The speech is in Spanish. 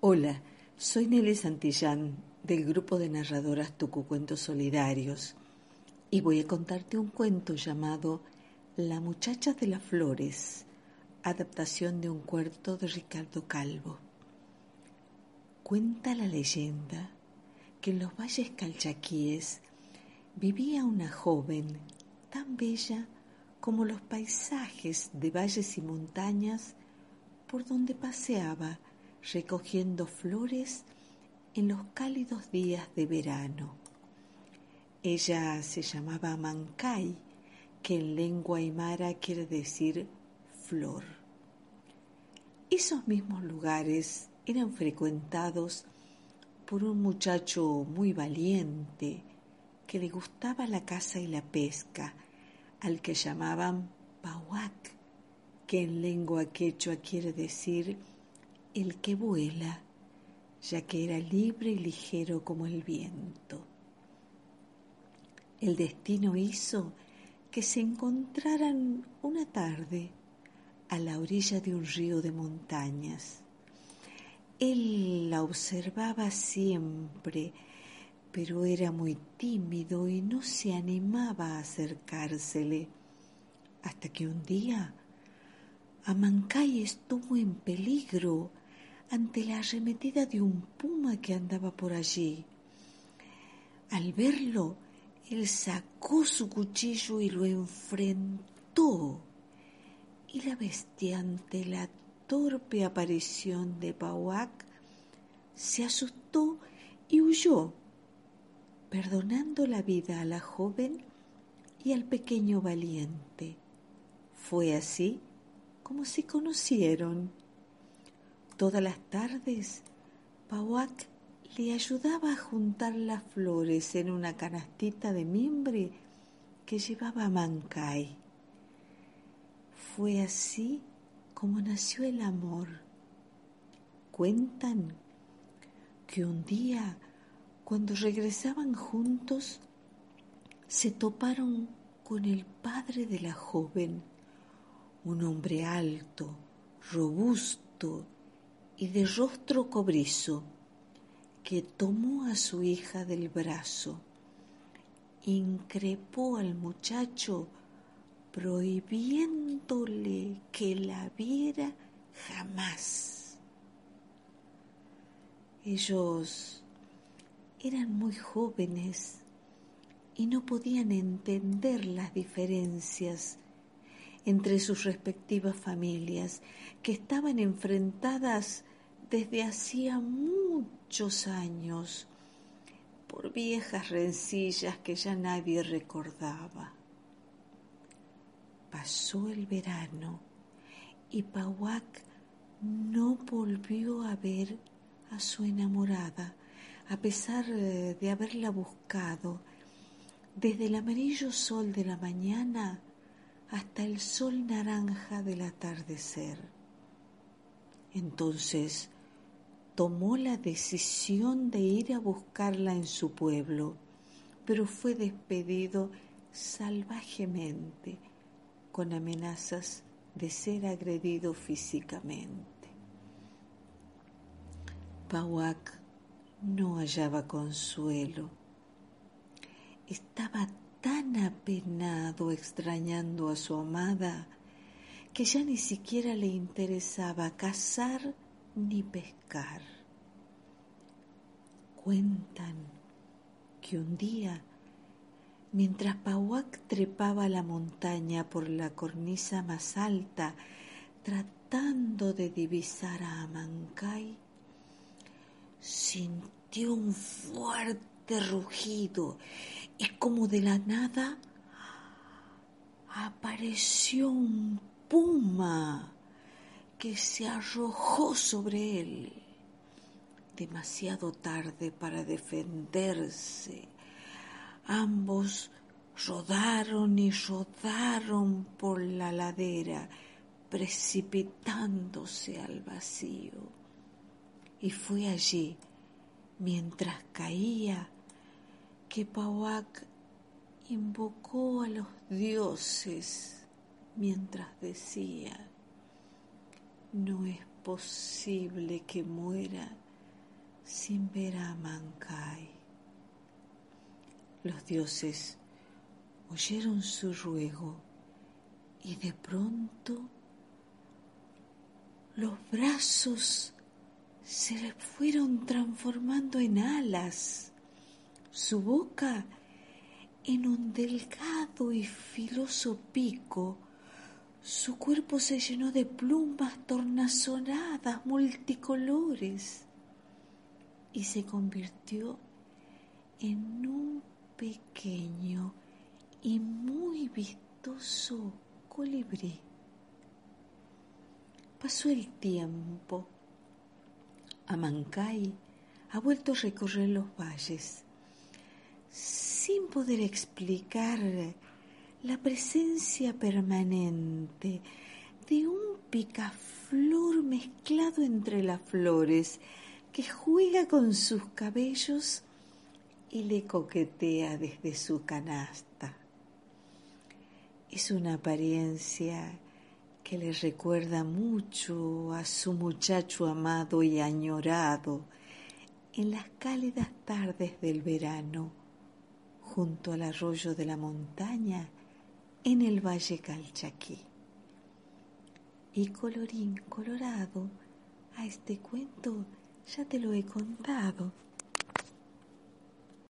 Hola, soy Nelly Santillán del grupo de narradoras Tucucuentos Solidarios y voy a contarte un cuento llamado La muchacha de las flores, adaptación de un cuento de Ricardo Calvo. Cuenta la leyenda que en los valles calchaquíes vivía una joven tan bella como los paisajes de valles y montañas por donde paseaba recogiendo flores en los cálidos días de verano. Ella se llamaba Mancay, que en lengua aymara quiere decir flor. Esos mismos lugares eran frecuentados por un muchacho muy valiente que le gustaba la caza y la pesca, al que llamaban Pahuac, que en lengua quechua quiere decir el que vuela, ya que era libre y ligero como el viento. El destino hizo que se encontraran una tarde a la orilla de un río de montañas. Él la observaba siempre, pero era muy tímido y no se animaba a acercársele, hasta que un día Amancay estuvo en peligro ante la arremetida de un puma que andaba por allí. Al verlo, él sacó su cuchillo y lo enfrentó. Y la bestia ante la torpe aparición de Pauac se asustó y huyó, perdonando la vida a la joven y al pequeño valiente. Fue así como se conocieron. Todas las tardes, Pauac le ayudaba a juntar las flores en una canastita de mimbre que llevaba Mancay. Fue así como nació el amor. Cuentan que un día, cuando regresaban juntos, se toparon con el padre de la joven, un hombre alto, robusto y de rostro cobrizo, que tomó a su hija del brazo, increpó al muchacho prohibiéndole que la viera jamás. Ellos eran muy jóvenes y no podían entender las diferencias entre sus respectivas familias, que estaban enfrentadas desde hacía muchos años por viejas rencillas que ya nadie recordaba. Pasó el verano y Pauac no volvió a ver a su enamorada, a pesar eh, de haberla buscado desde el amarillo sol de la mañana hasta el sol naranja del atardecer. Entonces tomó la decisión de ir a buscarla en su pueblo, pero fue despedido salvajemente con amenazas de ser agredido físicamente. Pauac no hallaba consuelo. Estaba tan apenado extrañando a su amada que ya ni siquiera le interesaba cazar ni pescar. Cuentan que un día, mientras Pauac trepaba la montaña por la cornisa más alta, tratando de divisar a Amancay, sintió un fuerte rugido y como de la nada apareció un puma que se arrojó sobre él. Demasiado tarde para defenderse. Ambos rodaron y rodaron por la ladera, precipitándose al vacío. Y fue allí, mientras caía, que Pauac invocó a los dioses mientras decía, no es posible que muera sin ver a Mancay. Los dioses oyeron su ruego y de pronto los brazos se le fueron transformando en alas, su boca en un delgado y filoso pico, su cuerpo se llenó de plumas tornasonadas multicolores y se convirtió en un pequeño y muy vistoso colibrí. Pasó el tiempo. Amancay ha vuelto a recorrer los valles sin poder explicar la presencia permanente de un picaflor mezclado entre las flores que juega con sus cabellos y le coquetea desde su canasta. Es una apariencia que le recuerda mucho a su muchacho amado y añorado en las cálidas tardes del verano, junto al arroyo de la montaña en el Valle Calchaquí. Y colorín colorado, a este cuento ya te lo he contado.